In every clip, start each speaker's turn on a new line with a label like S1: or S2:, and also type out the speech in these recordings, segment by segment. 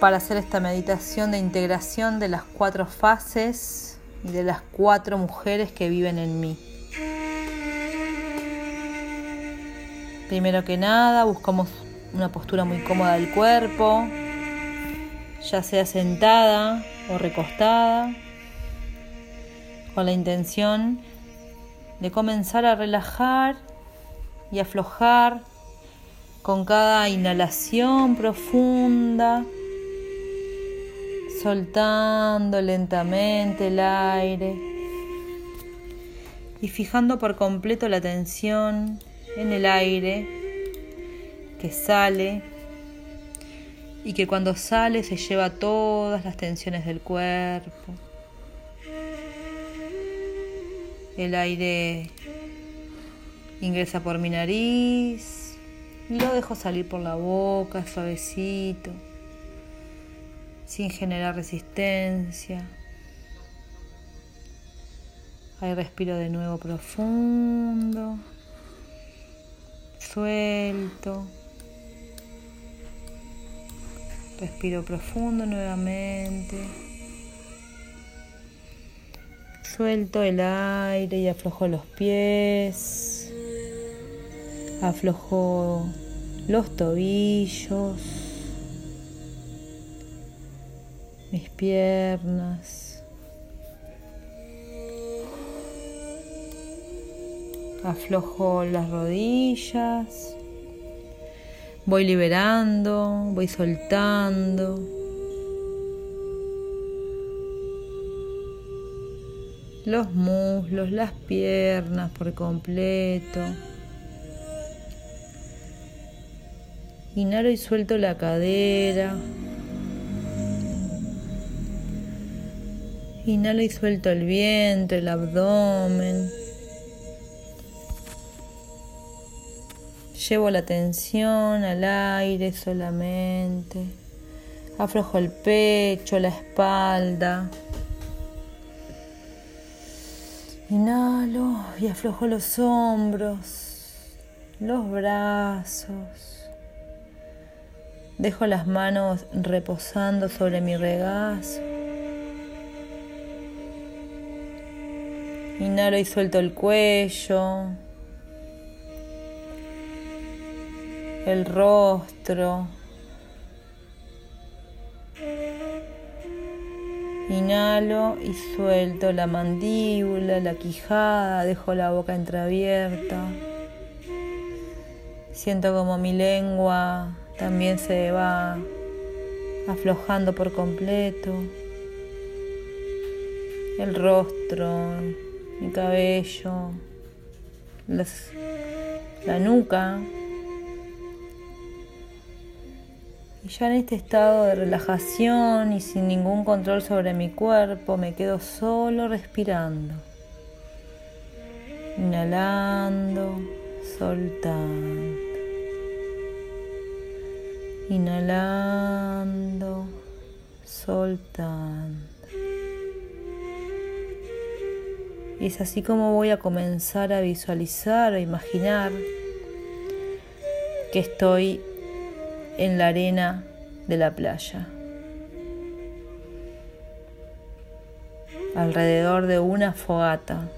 S1: para hacer esta meditación de integración de las cuatro fases y de las cuatro mujeres que viven en mí. Primero que nada, buscamos una postura muy cómoda del cuerpo, ya sea sentada o recostada, con la intención de comenzar a relajar y aflojar con cada inhalación profunda, soltando lentamente el aire y fijando por completo la atención en el aire que sale y que cuando sale se lleva todas las tensiones del cuerpo. El aire ingresa por mi nariz y lo dejo salir por la boca, suavecito, sin generar resistencia. Ahí respiro de nuevo profundo, suelto. Respiro profundo nuevamente. Suelto el aire y aflojo los pies aflojo los tobillos, mis piernas. Aflojo las rodillas. Voy liberando, voy soltando. Los muslos, las piernas por completo. Inhalo y suelto la cadera. Inhalo y suelto el vientre, el abdomen. Llevo la atención al aire solamente. Aflojo el pecho, la espalda. Inhalo y aflojo los hombros, los brazos. Dejo las manos reposando sobre mi regazo. Inhalo y suelto el cuello, el rostro. Inhalo y suelto la mandíbula, la quijada, dejo la boca entreabierta. Siento como mi lengua también se va aflojando por completo. El rostro, mi cabello, la nuca. Y ya en este estado de relajación y sin ningún control sobre mi cuerpo, me quedo solo respirando. Inhalando, soltando. Inhalando, soltando. Es así como voy a comenzar a visualizar, a imaginar que estoy en la arena de la playa. Alrededor de una fogata.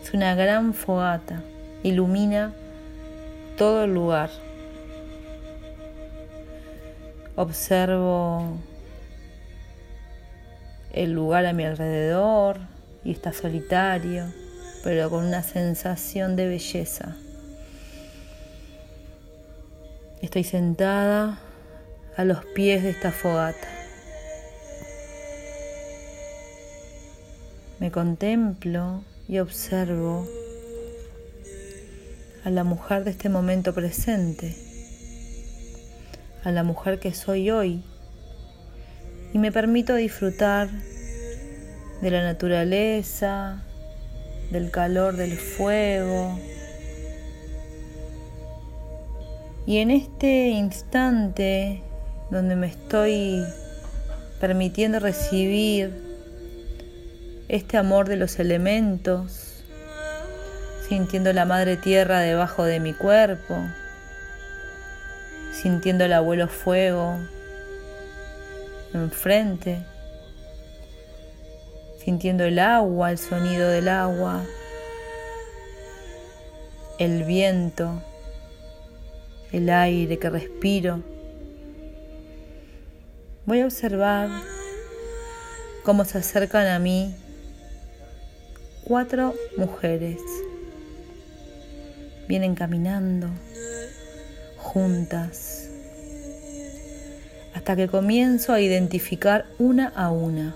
S1: Es una gran fogata. Ilumina todo el lugar. Observo el lugar a mi alrededor y está solitario, pero con una sensación de belleza. Estoy sentada a los pies de esta fogata. Me contemplo y observo a la mujer de este momento presente a la mujer que soy hoy y me permito disfrutar de la naturaleza, del calor del fuego. Y en este instante donde me estoy permitiendo recibir este amor de los elementos, sintiendo la madre tierra debajo de mi cuerpo, sintiendo el abuelo fuego enfrente, sintiendo el agua, el sonido del agua, el viento, el aire que respiro. Voy a observar cómo se acercan a mí cuatro mujeres. Vienen caminando juntas hasta que comienzo a identificar una a una.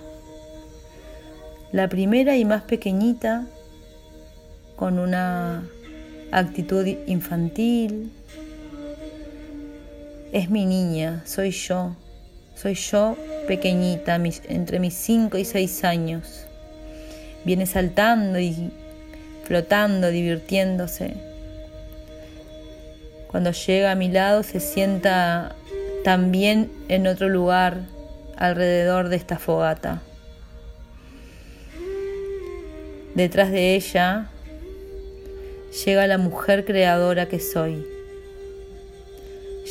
S1: La primera y más pequeñita, con una actitud infantil, es mi niña, soy yo, soy yo pequeñita, entre mis 5 y 6 años. Viene saltando y flotando, divirtiéndose. Cuando llega a mi lado se sienta también en otro lugar alrededor de esta fogata. Detrás de ella llega la mujer creadora que soy.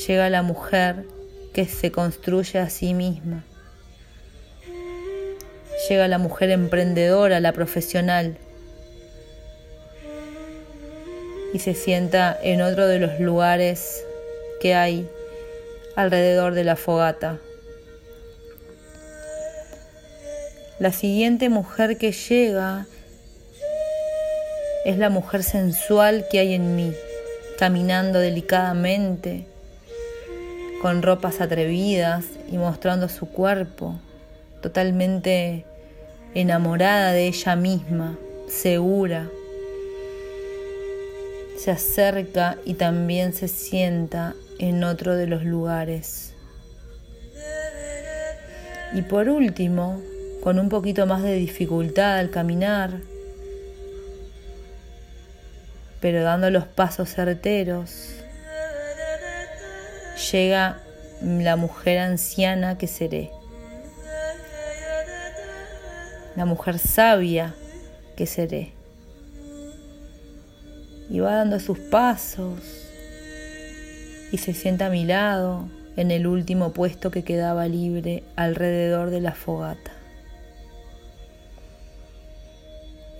S1: Llega la mujer que se construye a sí misma. Llega la mujer emprendedora, la profesional. Y se sienta en otro de los lugares que hay alrededor de la fogata. La siguiente mujer que llega es la mujer sensual que hay en mí, caminando delicadamente, con ropas atrevidas y mostrando su cuerpo, totalmente enamorada de ella misma, segura. Se acerca y también se sienta en otro de los lugares. Y por último, con un poquito más de dificultad al caminar, pero dando los pasos certeros, llega la mujer anciana que seré, la mujer sabia que seré. Y va dando sus pasos y se sienta a mi lado en el último puesto que quedaba libre alrededor de la fogata.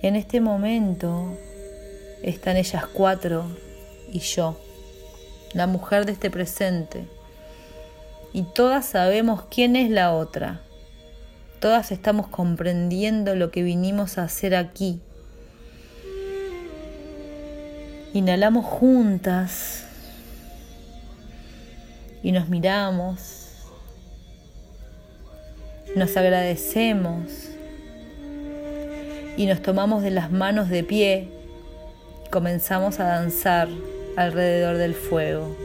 S1: En este momento están ellas cuatro y yo la mujer de este presente. Y todas sabemos quién es la otra. Todas estamos comprendiendo lo que vinimos a hacer aquí. Inhalamos juntas y nos miramos, nos agradecemos y nos tomamos de las manos de pie comenzamos a danzar alrededor del fuego.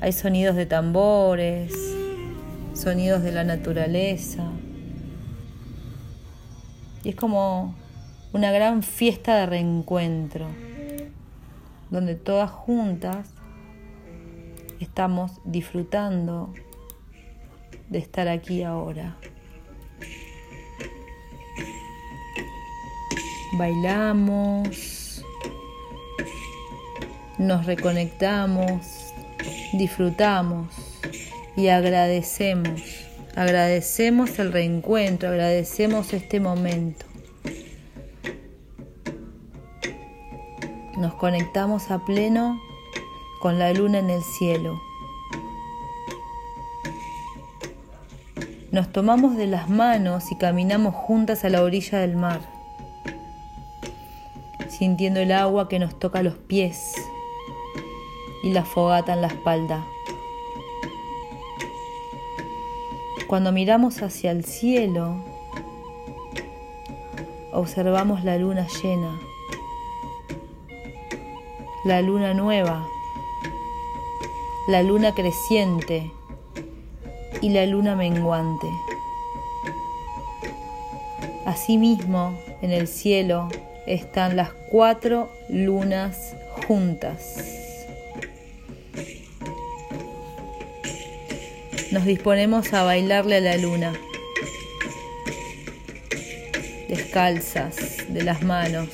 S1: Hay sonidos de tambores, sonidos de la naturaleza. Y es como una gran fiesta de reencuentro, donde todas juntas estamos disfrutando de estar aquí ahora. Bailamos nos reconectamos, disfrutamos y agradecemos. Agradecemos el reencuentro, agradecemos este momento. Nos conectamos a pleno con la luna en el cielo. Nos tomamos de las manos y caminamos juntas a la orilla del mar, sintiendo el agua que nos toca los pies y la fogata en la espalda. Cuando miramos hacia el cielo, observamos la luna llena, la luna nueva, la luna creciente y la luna menguante. Asimismo, en el cielo están las cuatro lunas juntas. nos disponemos a bailarle a la luna, descalzas de las manos.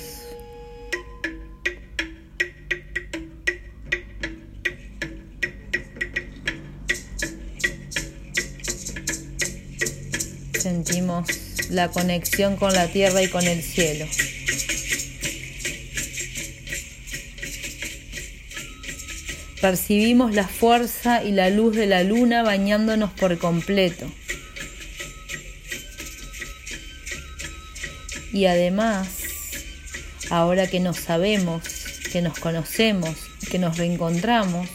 S1: sentimos la conexión con la tierra y con el cielo. Percibimos la fuerza y la luz de la luna bañándonos por completo. Y además, ahora que nos sabemos, que nos conocemos, que nos reencontramos,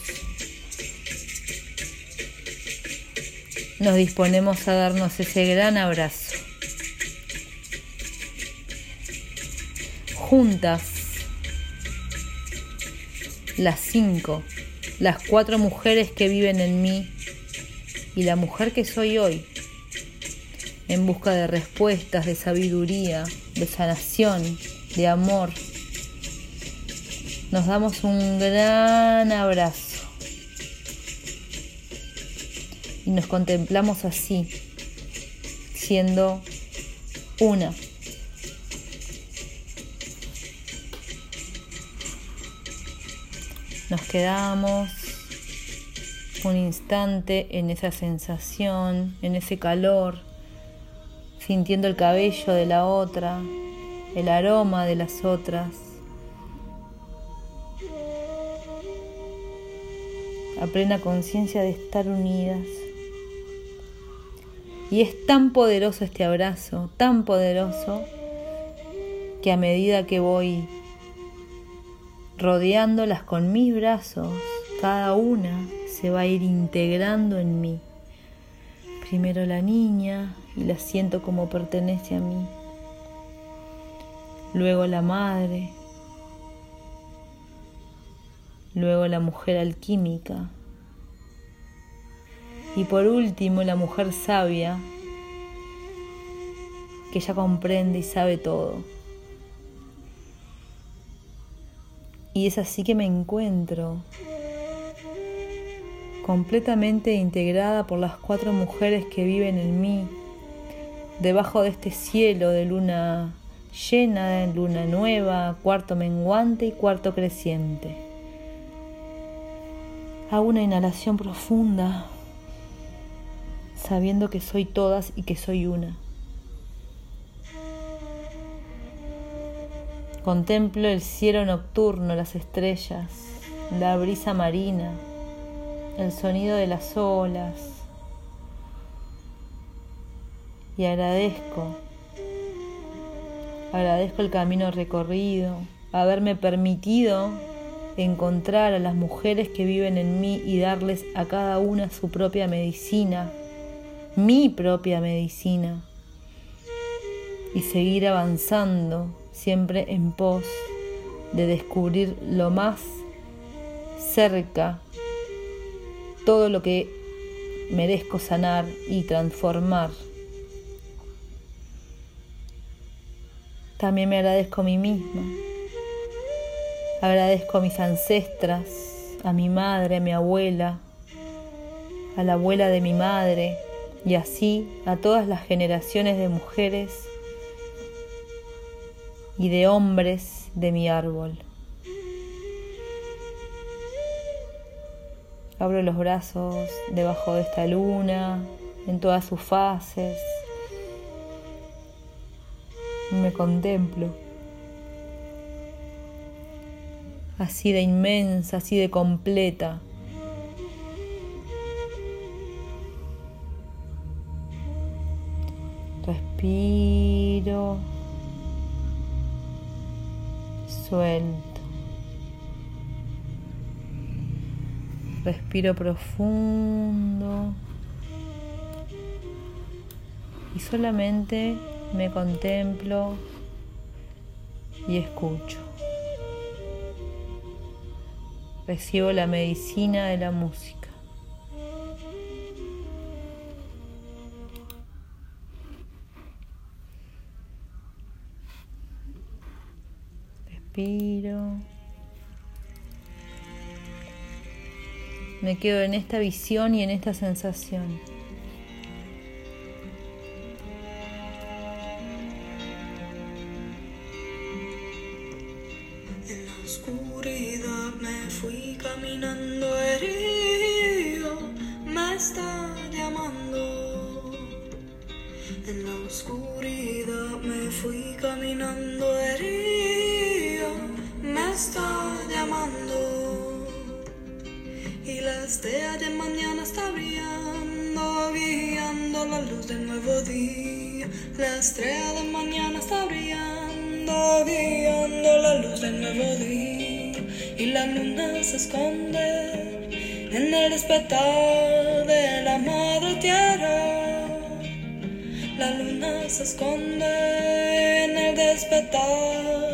S1: nos disponemos a darnos ese gran abrazo. Juntas, las cinco, las cuatro mujeres que viven en mí y la mujer que soy hoy, en busca de respuestas, de sabiduría, de sanación, de amor. Nos damos un gran abrazo y nos contemplamos así, siendo una. Nos quedamos un instante en esa sensación, en ese calor, sintiendo el cabello de la otra, el aroma de las otras. A plena conciencia de estar unidas. Y es tan poderoso este abrazo, tan poderoso, que a medida que voy rodeándolas con mis brazos, cada una se va a ir integrando en mí. Primero la niña y la siento como pertenece a mí. Luego la madre. Luego la mujer alquímica. Y por último la mujer sabia que ya comprende y sabe todo. Y es así que me encuentro completamente integrada por las cuatro mujeres que viven en mí, debajo de este cielo de luna llena, luna nueva, cuarto menguante y cuarto creciente. Hago una inhalación profunda, sabiendo que soy todas y que soy una. Contemplo el cielo nocturno, las estrellas, la brisa marina, el sonido de las olas. Y agradezco, agradezco el camino recorrido, haberme permitido encontrar a las mujeres que viven en mí y darles a cada una su propia medicina, mi propia medicina, y seguir avanzando siempre en pos de descubrir lo más cerca todo lo que merezco sanar y transformar. También me agradezco a mí misma. Agradezco a mis ancestras, a mi madre, a mi abuela, a la abuela de mi madre y así a todas las generaciones de mujeres y de hombres de mi árbol. Abro los brazos debajo de esta luna, en todas sus fases. Me contemplo. Así de inmensa, así de completa. Respiro. Suelto. Respiro profundo y solamente me contemplo y escucho. Recibo la medicina de la música. Respiro. Me quedo en esta visión y en esta sensación.
S2: En la oscuridad me fui caminando herido, me está llamando. En la oscuridad me fui caminando herida, me está llamando. Y la estrella de mañana está brillando, guiando la luz del nuevo día. La estrella de mañana está brillando, guiando la luz del nuevo día. Y la luna se esconde en el despertar de la madre tierra. La luna se esconde en el despertar de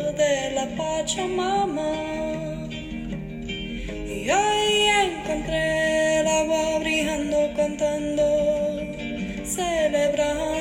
S2: la Pachamama. Y hoy encontré el agua brillando, cantando, celebrando.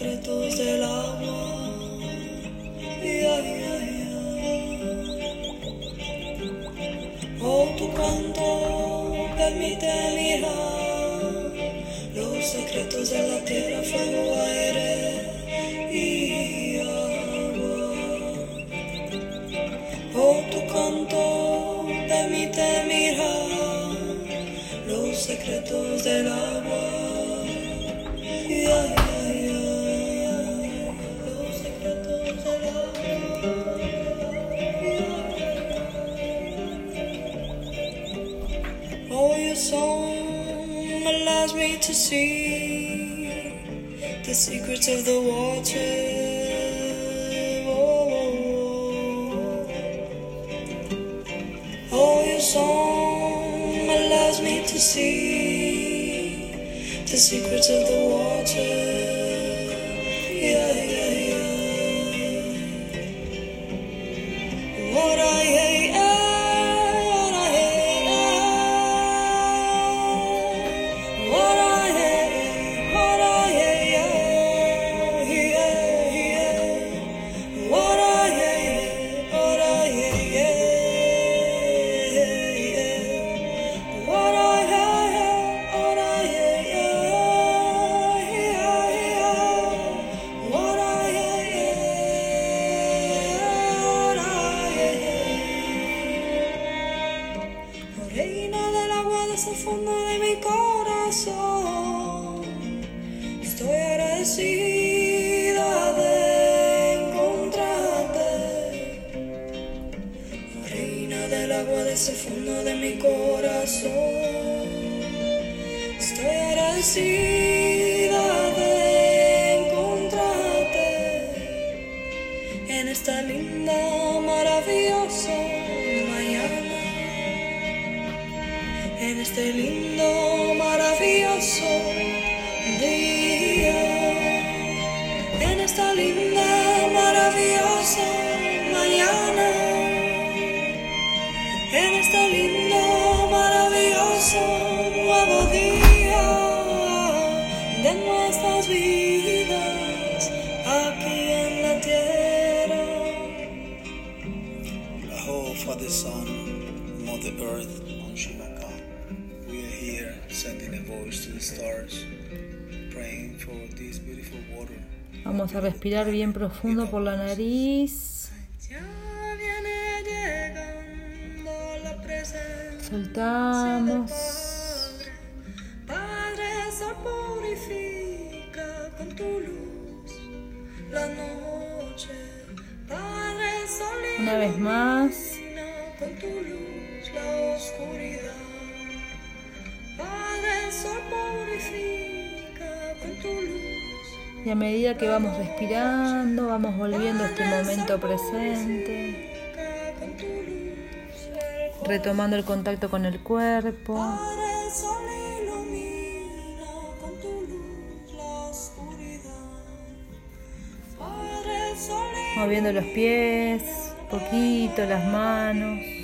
S2: Secretos del agua. See the secrets of the water. Fondo de mi corazón. Estoy agradecida vidas aquí en la tierra.
S3: Aho, Father, Son, Mother Earth, on Shivaka. We are here sending a voice to the stars, praying for this beautiful water.
S1: Vamos a respirar bien profundo por la nariz.
S2: Ya viene llegando la presencia.
S1: Soltamos.
S2: Con tu luz.
S1: Y a medida que vamos respirando, vamos volviendo a este momento presente, retomando el contacto con el cuerpo, moviendo los pies, poquito las manos.